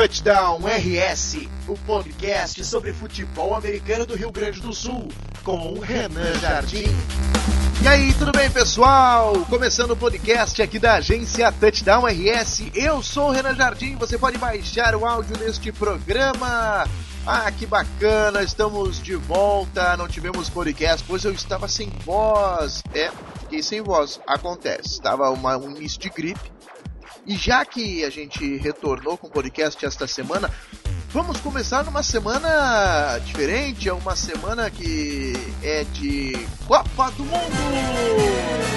Touchdown RS, o podcast sobre futebol americano do Rio Grande do Sul, com o Renan Jardim. E aí, tudo bem, pessoal? Começando o podcast aqui da agência Touchdown RS. Eu sou o Renan Jardim. Você pode baixar o áudio deste programa. Ah, que bacana, estamos de volta. Não tivemos podcast, pois eu estava sem voz. É, fiquei sem voz. Acontece. Estava uma, um início de gripe e já que a gente retornou com o podcast esta semana, vamos começar numa semana diferente, é uma semana que é de Copa do Mundo!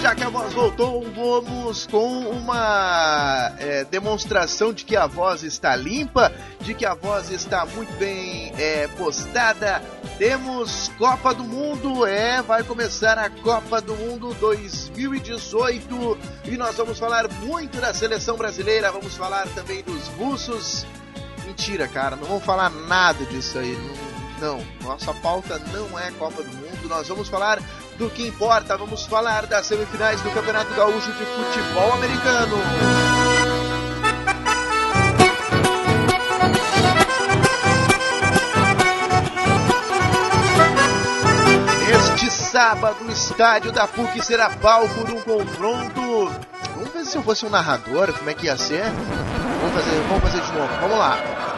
já que a voz voltou, vamos com uma é, demonstração de que a voz está limpa, de que a voz está muito bem é, postada. Temos Copa do Mundo, é, vai começar a Copa do Mundo 2018 e nós vamos falar muito da seleção brasileira, vamos falar também dos russos. Mentira, cara, não vamos falar nada disso aí. Não, não, nossa pauta não é Copa do Mundo. Nós vamos falar do que importa. Vamos falar das semifinais do Campeonato Gaúcho de Futebol Americano. Sábado, o estádio da PUC será palco de um confronto. Vamos ver se eu fosse um narrador, como é que ia ser? Vamos fazer, vamos fazer de novo. Vamos lá.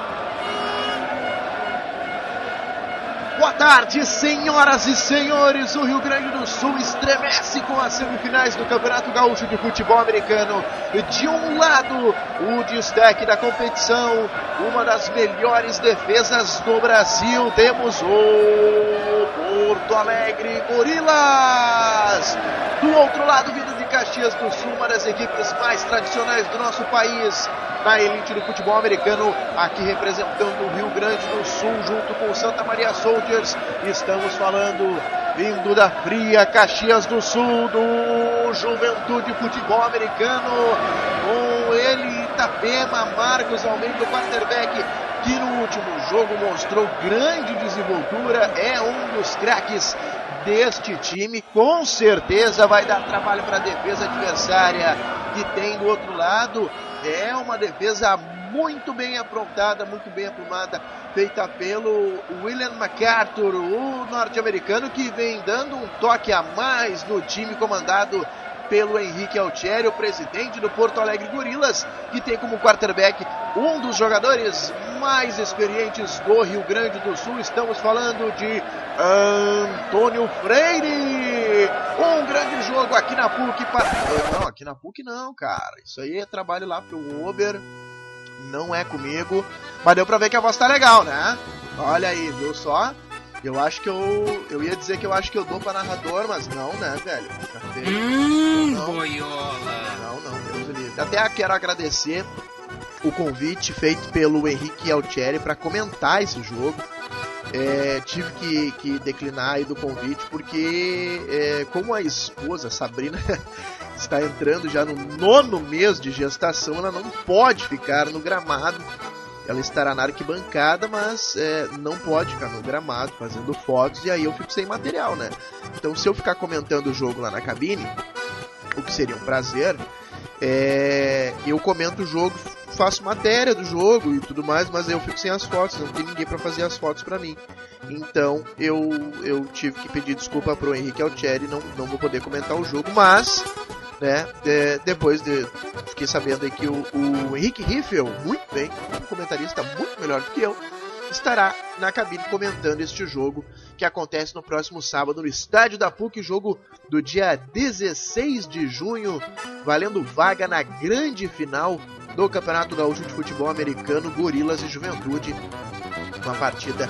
Boa tarde, senhoras e senhores. O Rio Grande do Sul estremece com as semifinais do Campeonato Gaúcho de Futebol Americano. De um lado, o destaque da competição, uma das melhores defesas do Brasil. Temos o Porto Alegre Gorilas. Do outro lado, vindo de Caxias do Sul, uma das equipes mais tradicionais do nosso país na elite do futebol americano, aqui representando o Rio Grande do Sul, junto com Santa Maria Soldiers. Estamos falando, vindo da fria Caxias do Sul, do Juventude Futebol Americano, com ele, Itapema, Marcos Almeida, o quarterback, que no último jogo mostrou grande desenvoltura, é um dos craques deste time, com certeza vai dar trabalho para a defesa adversária que tem do outro lado. É uma defesa muito bem aprontada, muito bem aprumada, feita pelo William MacArthur, o norte-americano que vem dando um toque a mais no time comandado pelo Henrique Altieri, o presidente do Porto Alegre Gorilas, que tem como quarterback um dos jogadores mais experientes do Rio Grande do Sul. Estamos falando de Antônio Freire. Um grande jogo aqui na PUC. Para... Não, aqui na PUC não, cara. Isso aí é trabalho lá pro Uber. Não é comigo. Mas deu pra ver que a voz tá legal, né? Olha aí, viu só? Eu acho que eu. Eu ia dizer que eu acho que eu dou pra narrador, mas não, né, velho? Hum, não, boiola! Não, não, Deus livre. Até quero agradecer o convite feito pelo Henrique Altieri para comentar esse jogo. É, tive que, que, declinar aí do convite porque, é, como a esposa Sabrina está entrando já no nono mês de gestação, ela não pode ficar no gramado ela estará na arquibancada, mas é, não pode ficar no gramado fazendo fotos e aí eu fico sem material, né? Então, se eu ficar comentando o jogo lá na cabine, o que seria um prazer, é, eu comento o jogo, faço matéria do jogo e tudo mais, mas eu fico sem as fotos, não tem ninguém para fazer as fotos para mim. Então eu, eu tive que pedir desculpa pro Henrique Altieri, não, não vou poder comentar o jogo, mas né? De, depois de fiquei sabendo aí que o, o Henrique Riffel, muito bem, um comentarista muito melhor do que eu, estará na cabine comentando este jogo que acontece no próximo sábado no estádio da PUC, jogo do dia 16 de junho, valendo vaga na grande final do Campeonato Gaúcho de Futebol Americano Gorilas e Juventude. Uma partida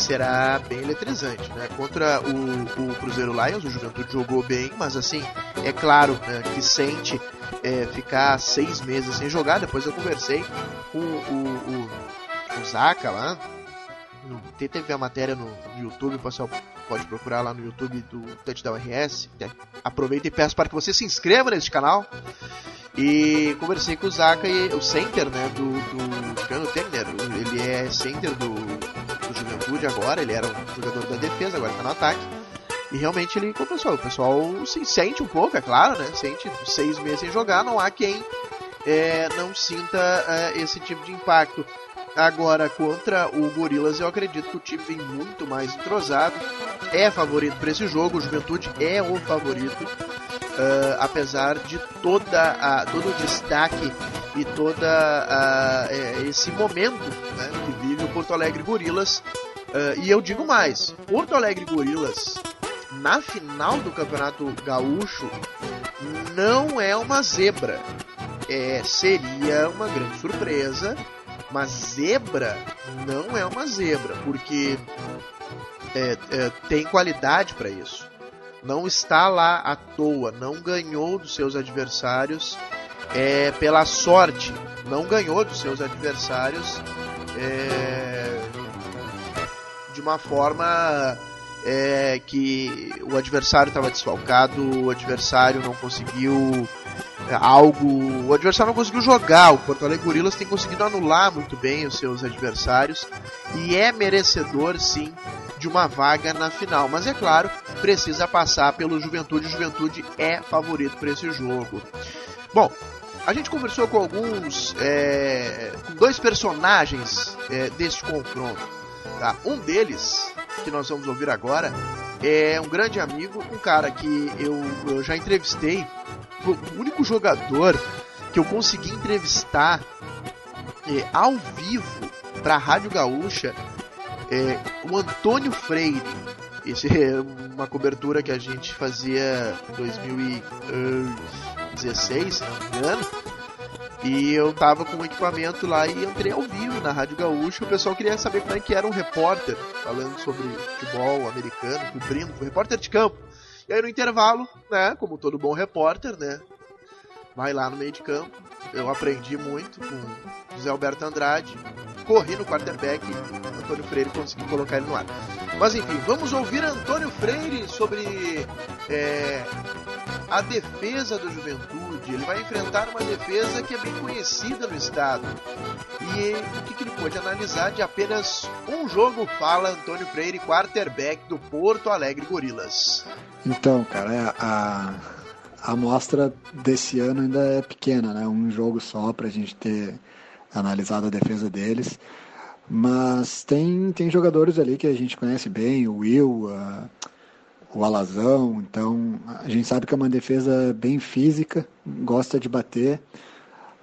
será bem eletrizante, né? Contra o, o Cruzeiro Lions, o Juventude jogou bem, mas assim, é claro né, que sente é, ficar seis meses sem jogar. Depois eu conversei com o, o, o Zaka lá. Teve a matéria no, no YouTube, o pessoal pode procurar lá no YouTube do Touchdown RS. Aproveita e peço para que você se inscreva neste canal. E conversei com o Zaka e o center, né, do, do Cano Tegner. Ele é center do, Juventude agora, ele era um jogador da defesa, agora está no ataque. E realmente ele compensou. O pessoal se sente um pouco, é claro, né? Sente seis meses sem jogar, não há quem é, não sinta é, esse tipo de impacto. Agora, contra o Gorilas, eu acredito que o time vem muito mais entrosado. É favorito para esse jogo, o Juventude é o favorito. Uh, apesar de toda a, todo o destaque e toda a, é, esse momento né, que vive o Porto Alegre Gorilas. Uh, e eu digo mais: Porto Alegre Gorilas, na final do Campeonato Gaúcho, não é uma zebra. É, seria uma grande surpresa mas zebra não é uma zebra, porque é, é, tem qualidade para isso. Não está lá à toa, não ganhou dos seus adversários é, pela sorte, não ganhou dos seus adversários é, de uma forma é, que o adversário estava desfalcado, o adversário não conseguiu é, algo. O adversário não conseguiu jogar. O Porto Alegre Gorilas tem conseguido anular muito bem os seus adversários e é merecedor, sim, de uma vaga na final. Mas é claro, precisa passar pelo Juventude. O Juventude é favorito para esse jogo. Bom, a gente conversou com alguns, é, com dois personagens é, deste confronto. Tá? Um deles, que nós vamos ouvir agora, é um grande amigo, um cara que eu, eu já entrevistei o único jogador que eu consegui entrevistar é, ao vivo para a Rádio Gaúcha é o Antônio Freire. Esse é uma cobertura que a gente fazia em 2016, se não me engano. E eu tava com o equipamento lá e entrei ao vivo na Rádio Gaúcha. O pessoal queria saber como é que era um repórter falando sobre futebol americano, cobrindo, um repórter de campo. E aí no intervalo, né, como todo bom repórter, né, vai lá no meio de campo. Eu aprendi muito com José Alberto Andrade, corri no quarterback, Antônio Freire conseguiu colocar ele no ar. Mas enfim, vamos ouvir Antônio Freire sobre é, a defesa do Juventude. Ele vai enfrentar uma defesa que é bem conhecida no estado. E o que, que ele pôde analisar de apenas um jogo? Fala Antônio Freire, quarterback do Porto Alegre Gorilas. Então, cara, é, a, a amostra desse ano ainda é pequena, né? Um jogo só para a gente ter analisado a defesa deles. Mas tem, tem jogadores ali que a gente conhece bem, o Will, a, o Alazão, então a gente sabe que é uma defesa bem física, gosta de bater,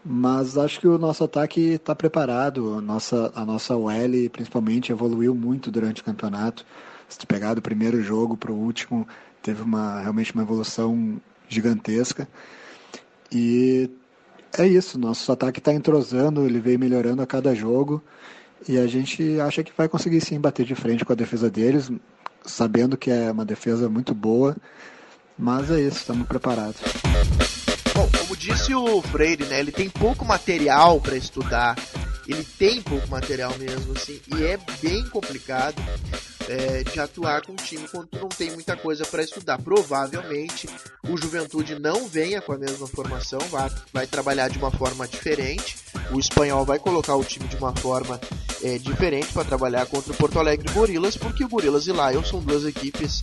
mas acho que o nosso ataque está preparado, a nossa, a nossa OL principalmente evoluiu muito durante o campeonato. Se tu pegar do primeiro jogo para o último, teve uma, realmente uma evolução gigantesca. E é isso, nosso ataque está entrosando, ele vem melhorando a cada jogo. E a gente acha que vai conseguir sim bater de frente com a defesa deles, sabendo que é uma defesa muito boa. Mas é isso, estamos preparados. Bom, como disse o Freire, né, ele tem pouco material para estudar. Ele tem pouco material mesmo, assim, e é bem complicado é, de atuar com um time quando tu não tem muita coisa para estudar. Provavelmente o Juventude não venha com a mesma formação, vai, vai trabalhar de uma forma diferente. O espanhol vai colocar o time de uma forma é, diferente para trabalhar contra o Porto Alegre Gorilas, porque o Gorilas e Lions são duas equipes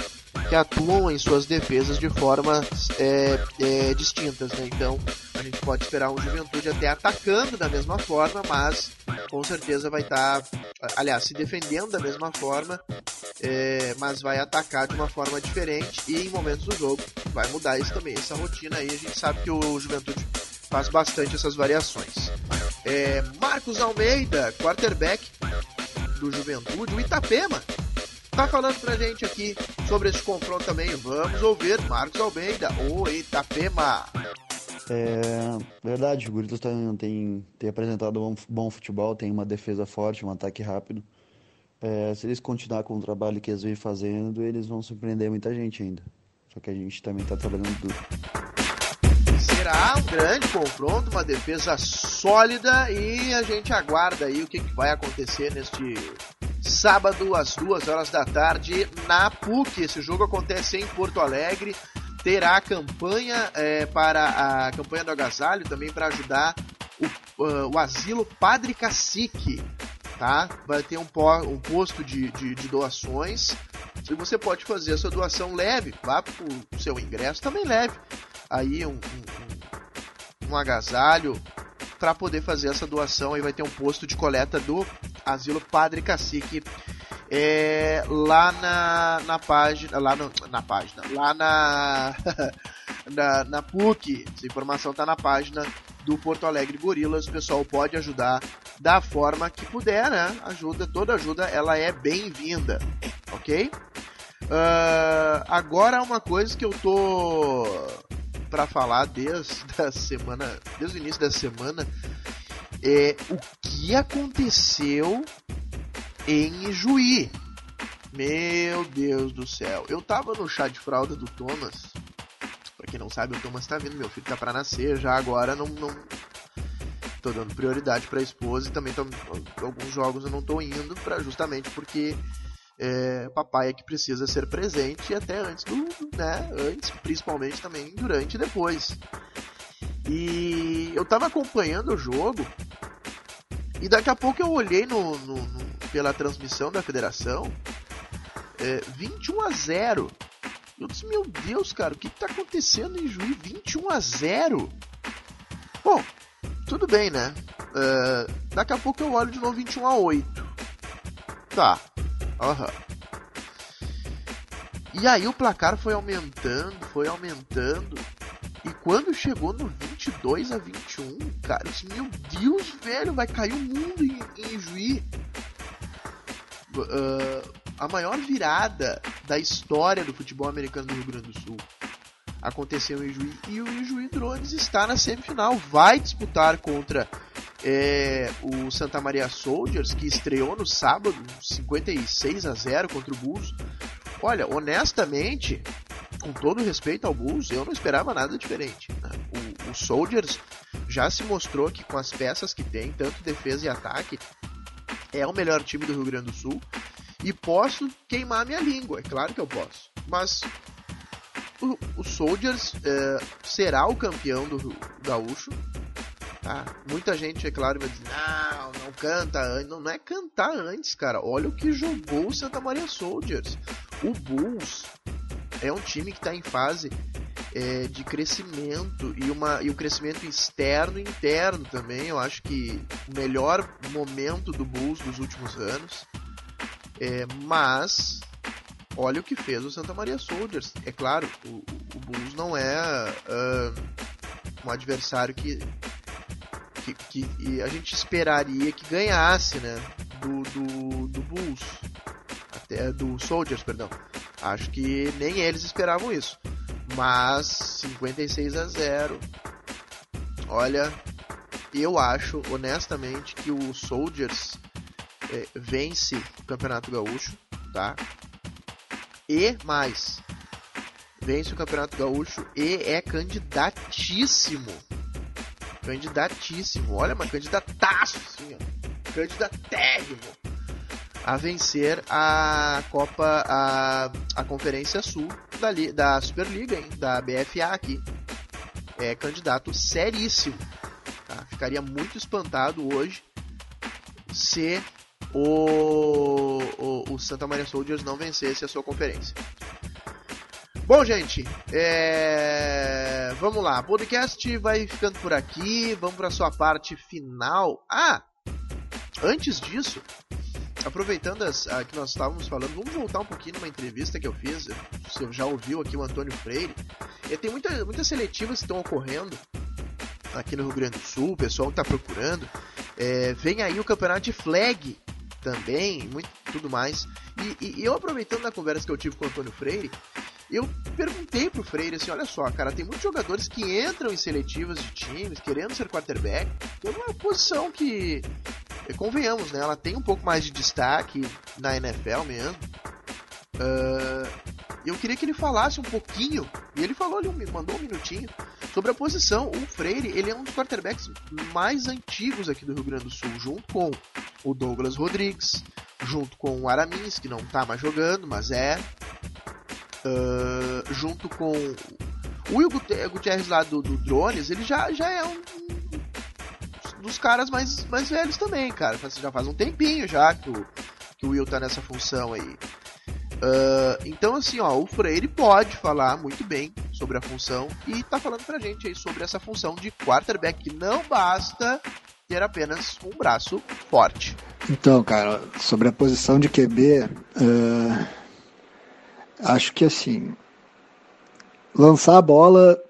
que atuam em suas defesas de formas é, é, distintas. Né? Então a gente pode esperar um Juventude até atacando da mesma forma, mas com certeza vai estar, tá, aliás, se defendendo da mesma forma é, mas vai atacar de uma forma diferente e em momentos do jogo vai mudar isso também. Essa rotina aí a gente sabe que o Juventude faz bastante essas variações. É, Marcos Almeida, quarterback do Juventude, o Itapema, tá falando pra gente aqui sobre esse confronto também. Vamos ouvir Marcos Almeida, o Itapema. É verdade, o Guritas tem, tem, tem apresentado um bom futebol, tem uma defesa forte, um ataque rápido. É, se eles continuar com o trabalho que eles vêm fazendo, eles vão surpreender muita gente ainda. Só que a gente também está trabalhando duro. Será um grande confronto, uma defesa sólida e a gente aguarda aí o que, que vai acontecer neste sábado às duas horas da tarde na PUC. Esse jogo acontece em Porto Alegre. Terá campanha é, para a campanha do agasalho também para ajudar o, uh, o asilo Padre Cacique tá? Vai ter um, um posto de, de, de doações E você pode fazer a sua doação leve, vá pro seu ingresso também leve. Aí um, um, um agasalho para poder fazer essa doação. Aí vai ter um posto de coleta do Asilo Padre Cacique é, lá na, na página, lá no, na página, lá na, na, na PUC. Essa informação está na página do Porto Alegre Gorilas. O pessoal pode ajudar da forma que puder, né? Ajuda, toda ajuda, ela é bem-vinda, ok? Uh, agora uma coisa que eu tô para falar desde a semana, desde o início da semana, é o que aconteceu em Juí. Meu Deus do céu. Eu tava no chá de fralda do Thomas. Pra quem não sabe, o Thomas tá vindo, meu filho tá pra nascer já agora, não, não, tô dando prioridade para a esposa e também tô, alguns jogos eu não tô indo para justamente porque é, papai é que precisa ser presente até antes do, né, antes, principalmente também durante e depois. E eu tava acompanhando o jogo e daqui a pouco eu olhei no, no, no pela transmissão da federação, é, 21 a 0. Eu disse, meu Deus, cara, o que, que tá acontecendo em Juiz? 21 a 0. Bom, tudo bem, né? Uh, daqui a pouco eu olho de novo 21 a 8. Tá. Aham. Uhum. E aí o placar foi aumentando, foi aumentando. E quando chegou no 22 a 21, cara, disse, meu Deus, velho, vai cair o mundo em, em Juí. Uh, a maior virada da história do futebol americano do Rio Grande do Sul aconteceu em Juiz e o Juiz Drones está na semifinal, vai disputar contra é, o Santa Maria Soldiers que estreou no sábado 56 a 0 contra o Bulls. Olha, honestamente, com todo respeito ao Bulls, eu não esperava nada diferente. Né? O, o Soldiers já se mostrou que com as peças que tem, tanto defesa e ataque, é o melhor time do Rio Grande do Sul. E posso queimar minha língua, é claro que eu posso. Mas o, o Soldiers é, será o campeão do Gaúcho. Tá? Muita gente, é claro, vai dizer: não, não canta antes. Não, não é cantar antes, cara. Olha o que jogou o Santa Maria Soldiers. O Bulls é um time que está em fase é, de crescimento e, uma, e o crescimento externo e interno também. Eu acho que o melhor momento do Bulls dos últimos anos. É, mas olha o que fez o Santa Maria Soldiers. É claro, o, o Bulls não é uh, um adversário que, que, que, a gente esperaria que ganhasse, né? Do, do, do Bulls. Até, do Soldiers, perdão. Acho que nem eles esperavam isso. Mas 56 a 0. Olha, eu acho honestamente que o Soldiers é, vence o Campeonato Gaúcho, tá? e mais. Vence o Campeonato Gaúcho e é candidatíssimo. Candidatíssimo. Olha, mas candidataço, assim, ó. Candidatérrimo a vencer a Copa, a, a Conferência Sul da, da Superliga, hein, da BFA aqui. É candidato seríssimo. Tá? Ficaria muito espantado hoje se o, o, o Santa Maria Soldiers não vencesse a sua conferência. Bom, gente, é... vamos lá. O podcast vai ficando por aqui. Vamos para sua parte final. Ah, antes disso, aproveitando as, a, que nós estávamos falando, vamos voltar um pouquinho numa entrevista que eu fiz. Você já ouviu aqui o Antônio Freire. E tem muita, muitas seletivas que estão ocorrendo aqui no Rio Grande do Sul. O pessoal está procurando. É, vem aí o campeonato de flag também, muito, tudo mais. E, e, eu aproveitando a conversa que eu tive com o Antônio Freire, eu perguntei pro Freire assim, olha só, cara, tem muitos jogadores que entram em seletivas de times querendo ser quarterback, que é uma posição que, convenhamos, né, ela tem um pouco mais de destaque na NFL mesmo. Uh, eu queria que ele falasse um pouquinho, e ele falou me mandou um minutinho, sobre a posição. O Freire, ele é um dos quarterbacks mais antigos aqui do Rio Grande do Sul, junto com o Douglas Rodrigues, junto com o Aramins, que não tá mais jogando, mas é. Uh, junto com o Will Gutierrez lá do, do, Drones, ele já, já é um dos caras mais, mais velhos também, cara. Já faz um tempinho já que o, que o Will tá nessa função aí. Uh, então, assim, ó, o Freire pode falar muito bem sobre a função e tá falando pra gente aí sobre essa função de quarterback, não basta ter apenas um braço forte. Então, cara, sobre a posição de QB, uh, acho que assim, lançar a bola,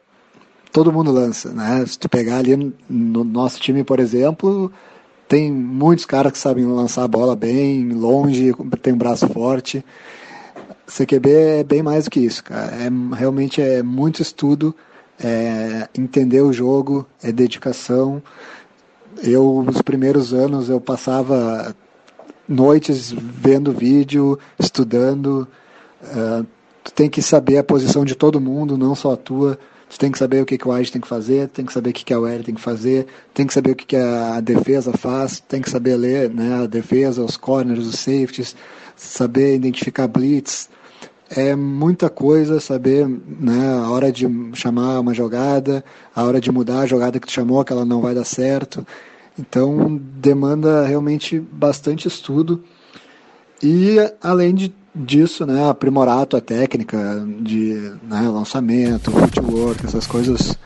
todo mundo lança, né? Se tu pegar ali no nosso time, por exemplo, tem muitos caras que sabem lançar a bola bem, longe, tem um braço forte. CQB é bem mais do que isso, cara. É, realmente é muito estudo, é entender o jogo, é dedicação. Eu, nos primeiros anos, eu passava noites vendo vídeo, estudando. Uh, tu tem que saber a posição de todo mundo, não só a tua. Tu tem que saber o que, que o Wide tem que fazer, tem que saber o que, que a OL tem que fazer, tem que saber o que, que a defesa faz, tem que saber ler né, a defesa, os corners, os safeties, saber identificar blitz, é muita coisa saber né, a hora de chamar uma jogada, a hora de mudar a jogada que tu chamou, que ela não vai dar certo. Então demanda realmente bastante estudo. E além de, disso, né, aprimorar a tua técnica de né, lançamento, footwork, essas coisas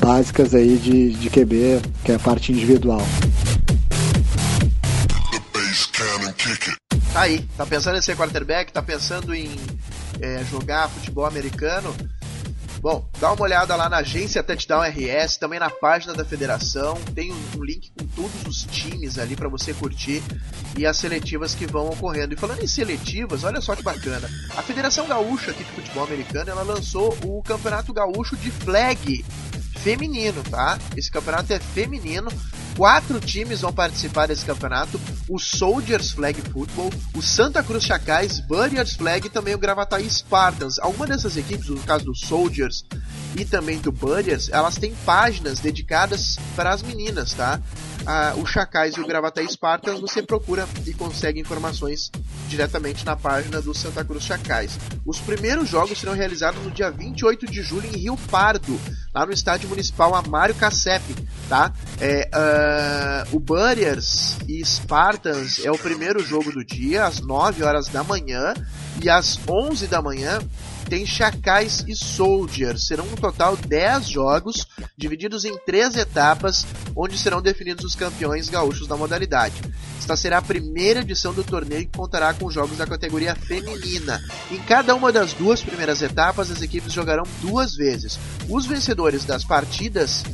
básicas aí de, de QB, que é a parte individual. Tá aí, tá pensando em ser quarterback, tá pensando em é, jogar futebol americano, Bom, dá uma olhada lá na agência Touchdown RS, também na página da federação, tem um, um link com todos os times ali para você curtir e as seletivas que vão ocorrendo. E falando em seletivas, olha só que bacana. A Federação Gaúcha aqui de futebol americano, ela lançou o Campeonato Gaúcho de Flag feminino, tá? Esse campeonato é feminino. Quatro times vão participar desse campeonato: o Soldiers Flag Football, o Santa Cruz Chacais, Burriers Flag e também o Gravataí Spartans. Alguma dessas equipes, no caso do Soldiers e também do Burriers, elas têm páginas dedicadas para as meninas, tá? Ah, o Chacais e o Gravataí Spartans você procura e consegue informações diretamente na página do Santa Cruz Chacais. Os primeiros jogos serão realizados no dia 28 de julho em Rio Pardo, lá no estádio municipal Amário Cassep, tá? É, uh, o Burriers e Spartans é o primeiro jogo do dia, às 9 horas da manhã, e às 11 da manhã tem Chacais e Soldiers. Serão um total 10 jogos, divididos em três etapas, onde serão definidos os campeões gaúchos da modalidade. Esta será a primeira edição do torneio que contará com jogos da categoria feminina. Em cada uma das duas primeiras etapas, as equipes jogarão duas vezes. Os vencedores das partidas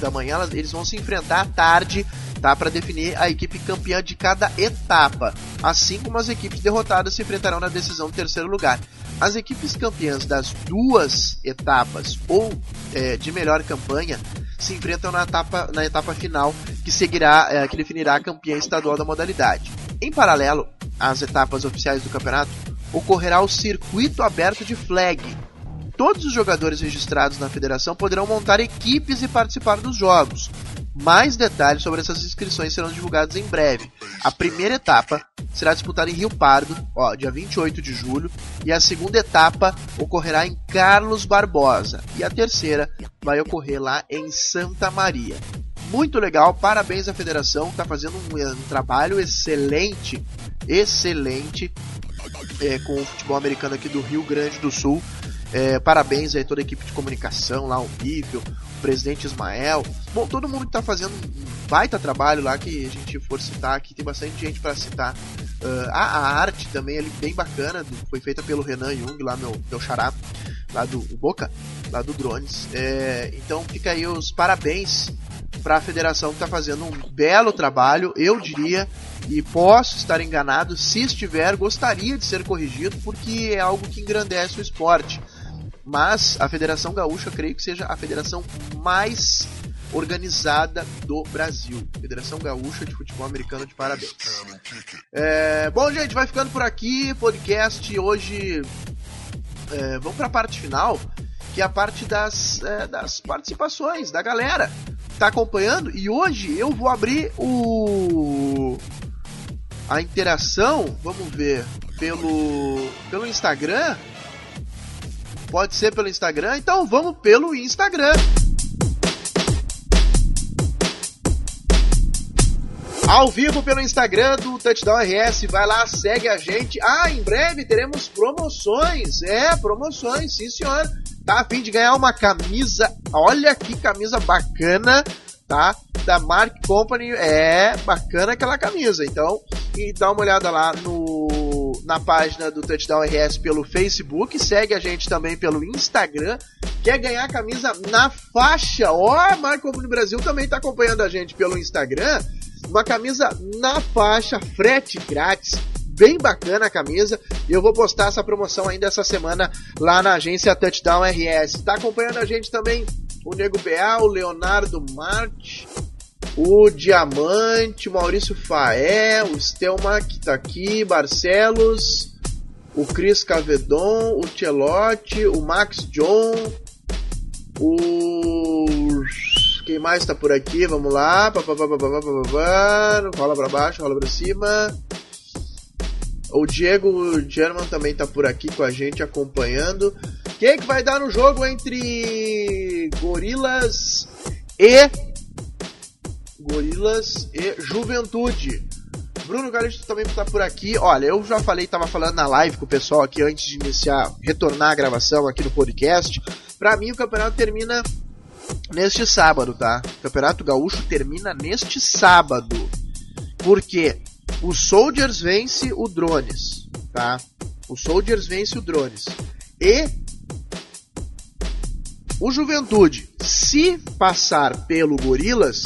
da manhã, eles vão se enfrentar à tarde tá? Para definir a equipe campeã de cada etapa, assim como as equipes derrotadas se enfrentarão na decisão do terceiro lugar. As equipes campeãs das duas etapas ou é, de melhor campanha se enfrentam na etapa, na etapa final, que seguirá, é, que definirá a campeã estadual da modalidade. Em paralelo às etapas oficiais do campeonato, ocorrerá o circuito aberto de flag. Todos os jogadores registrados na federação poderão montar equipes e participar dos jogos. Mais detalhes sobre essas inscrições serão divulgados em breve. A primeira etapa será disputada em Rio Pardo, ó, dia 28 de julho, e a segunda etapa ocorrerá em Carlos Barbosa, e a terceira vai ocorrer lá em Santa Maria. Muito legal, parabéns à federação, está fazendo um, um, trabalho excelente, excelente é, com o futebol americano aqui do Rio Grande do Sul. É, parabéns aí toda a equipe de comunicação lá, o Nível, presidente Ismael. Bom, todo mundo que tá fazendo um baita trabalho lá que a gente for citar aqui, tem bastante gente para citar. Uh, a, a, arte também é bem bacana, foi feita pelo Renan Jung, lá meu, meu xará, lá do Boca, lá do Drones. É, então fica aí os parabéns para a federação que está fazendo um belo trabalho, eu diria, e posso estar enganado, se estiver, gostaria de ser corrigido, porque é algo que engrandece o esporte mas a Federação Gaúcha creio que seja a federação mais organizada do Brasil. Federação Gaúcha de Futebol Americano de parabéns. É, bom, gente, vai ficando por aqui. Podcast hoje. É, vamos para a parte final, que é a parte das, é, das participações da galera que tá acompanhando. E hoje eu vou abrir o a interação, vamos ver, pelo pelo Instagram Pode ser pelo Instagram? Então vamos pelo Instagram. ao vivo pelo Instagram do Touchdown RS. Vai lá, segue a gente. Ah, em breve teremos promoções. É, promoções, sim senhor. Tá a fim de ganhar uma camisa. Olha que camisa bacana, tá? Da Mark Company. É bacana aquela camisa. Então, e dá uma olhada lá no na página do Touchdown RS pelo Facebook, segue a gente também pelo Instagram. Quer ganhar a camisa na faixa? Ó, oh, Mark Company Brasil também tá acompanhando a gente pelo Instagram uma camisa na faixa, frete grátis, bem bacana a camisa. E eu vou postar essa promoção ainda essa semana lá na agência Touchdown RS. Está acompanhando a gente também o Nego BA, o Leonardo Marte, o Diamante, Maurício Faé, o Stelma que tá aqui, Barcelos, o Cris Cavedon, o Tchelote, o Max John, o quem mais tá por aqui? Vamos lá. Rola pra baixo, rola pra cima. O Diego German também tá por aqui com a gente acompanhando. Quem que vai dar no jogo entre Gorilas e Gorilas e Juventude? Bruno Galista também tá por aqui. Olha, eu já falei, tava falando na live com o pessoal aqui antes de iniciar, retornar a gravação aqui no podcast. Para mim o campeonato termina neste sábado, tá? O Campeonato Gaúcho termina neste sábado. Porque o Soldiers vence o Drones, tá? O Soldiers vence o Drones. E o Juventude, se passar pelo Gorilas,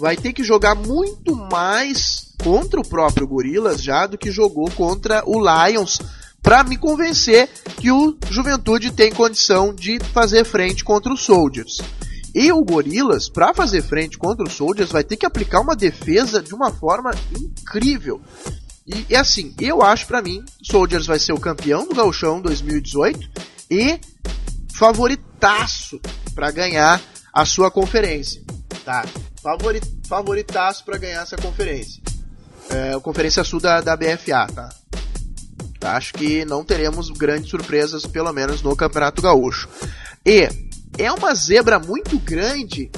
vai ter que jogar muito mais contra o próprio Gorilas já do que jogou contra o Lions para me convencer que o Juventude tem condição de fazer frente contra os Soldiers. E o Gorilas, para fazer frente contra os Soldiers, vai ter que aplicar uma defesa de uma forma incrível. E é assim, eu acho para mim, Soldiers vai ser o campeão do Gauchão 2018 e favoritaço para ganhar a sua conferência, tá? Favorit, favoritaço para ganhar essa conferência. É, a conferência sul da, da BFA, tá? Acho que não teremos grandes surpresas, pelo menos no Campeonato Gaúcho. E é uma zebra muito grande,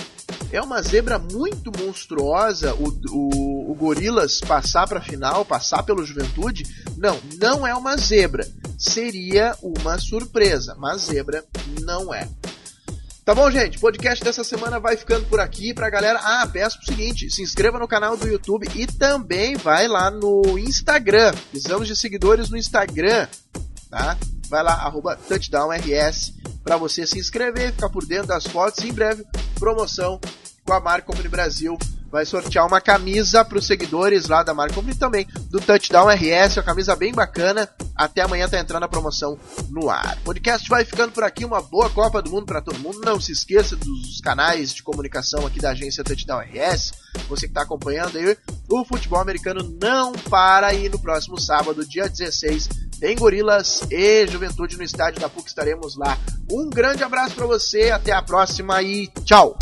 é uma zebra muito monstruosa o, o, o Gorilas passar para a final, passar pelo Juventude. Não, não é uma zebra. Seria uma surpresa, mas zebra não é. Tá bom, gente? Podcast dessa semana vai ficando por aqui pra galera. Ah, peço o seguinte: se inscreva no canal do YouTube e também vai lá no Instagram. Precisamos de seguidores no Instagram, tá? Vai lá, arroba TouchdownRS para você se inscrever, ficar por dentro das fotos e em breve promoção com a Marca Company Brasil. Vai sortear uma camisa para os seguidores lá da Marca Company também do Touchdown RS, uma camisa bem bacana. Até amanhã tá entrando a promoção no ar. O podcast vai ficando por aqui, uma boa Copa do Mundo para todo mundo. Não se esqueça dos canais de comunicação aqui da agência Touchdown RS. Você que está acompanhando aí, o futebol americano não para e no próximo sábado, dia 16, tem Gorilas e Juventude no estádio da PUC, estaremos lá. Um grande abraço para você, até a próxima e tchau!